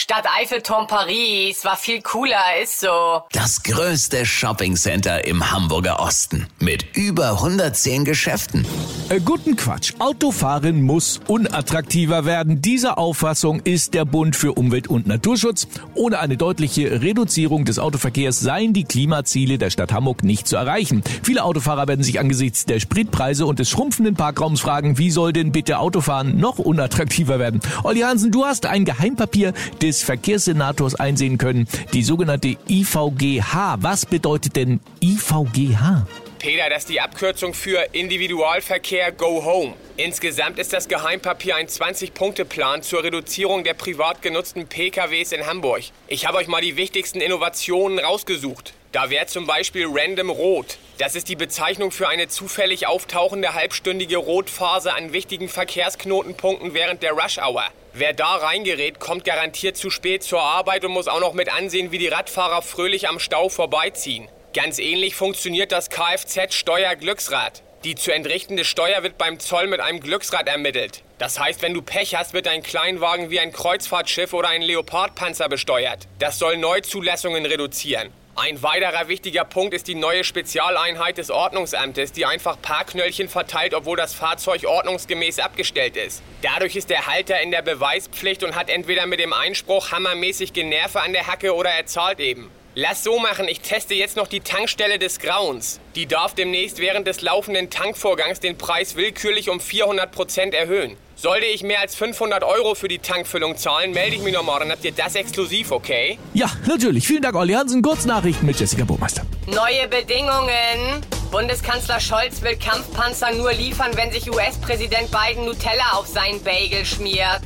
Stadt Eiffelturm Paris war viel cooler, ist so. Das größte Shoppingcenter im Hamburger Osten mit über 110 Geschäften. Äh, guten Quatsch. Autofahren muss unattraktiver werden. Dieser Auffassung ist der Bund für Umwelt und Naturschutz. Ohne eine deutliche Reduzierung des Autoverkehrs seien die Klimaziele der Stadt Hamburg nicht zu erreichen. Viele Autofahrer werden sich angesichts der Spritpreise und des schrumpfenden Parkraums fragen, wie soll denn bitte Autofahren noch unattraktiver werden? Olli Hansen, du hast ein Geheimpapier des Verkehrssenators einsehen können, die sogenannte IVGH. Was bedeutet denn IVGH? Peter, das ist die Abkürzung für Individualverkehr Go Home. Insgesamt ist das Geheimpapier ein 20-Punkte-Plan zur Reduzierung der privat genutzten PKWs in Hamburg. Ich habe euch mal die wichtigsten Innovationen rausgesucht. Da wäre zum Beispiel Random Rot. Das ist die Bezeichnung für eine zufällig auftauchende halbstündige Rotphase an wichtigen Verkehrsknotenpunkten während der Rush Hour. Wer da reingerät, kommt garantiert zu spät zur Arbeit und muss auch noch mit ansehen, wie die Radfahrer fröhlich am Stau vorbeiziehen. Ganz ähnlich funktioniert das Kfz-Steuerglücksrad. Die zu entrichtende Steuer wird beim Zoll mit einem Glücksrad ermittelt. Das heißt, wenn du Pech hast, wird dein Kleinwagen wie ein Kreuzfahrtschiff oder ein Leopardpanzer besteuert. Das soll Neuzulassungen reduzieren. Ein weiterer wichtiger Punkt ist die neue Spezialeinheit des Ordnungsamtes, die einfach Parkknöllchen verteilt, obwohl das Fahrzeug ordnungsgemäß abgestellt ist. Dadurch ist der Halter in der Beweispflicht und hat entweder mit dem Einspruch hammermäßig Generve an der Hacke oder er zahlt eben. Lass so machen, ich teste jetzt noch die Tankstelle des Grauens. Die darf demnächst während des laufenden Tankvorgangs den Preis willkürlich um 400% erhöhen. Sollte ich mehr als 500 Euro für die Tankfüllung zahlen, melde ich mich nochmal, dann habt ihr das exklusiv, okay? Ja, natürlich. Vielen Dank, Olli Hansen. Kurznachrichten mit Jessica Burmeister. Neue Bedingungen. Bundeskanzler Scholz will Kampfpanzer nur liefern, wenn sich US-Präsident Biden Nutella auf seinen Bagel schmiert.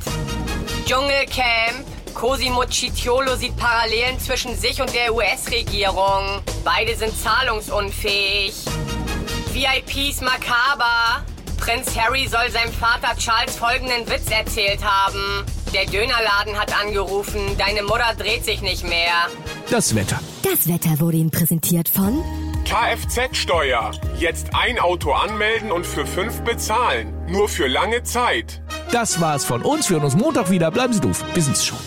Dschungelcamp. Cosimo Cicciolo sieht Parallelen zwischen sich und der US-Regierung. Beide sind zahlungsunfähig. VIPs makaber. Prinz Harry soll seinem Vater Charles folgenden Witz erzählt haben. Der Dönerladen hat angerufen, deine Mutter dreht sich nicht mehr. Das Wetter. Das Wetter wurde Ihnen präsentiert von Kfz-Steuer. Jetzt ein Auto anmelden und für fünf bezahlen. Nur für lange Zeit. Das war's von uns. Wir hören uns Montag wieder. Bleiben Sie doof. Wir sind's schon.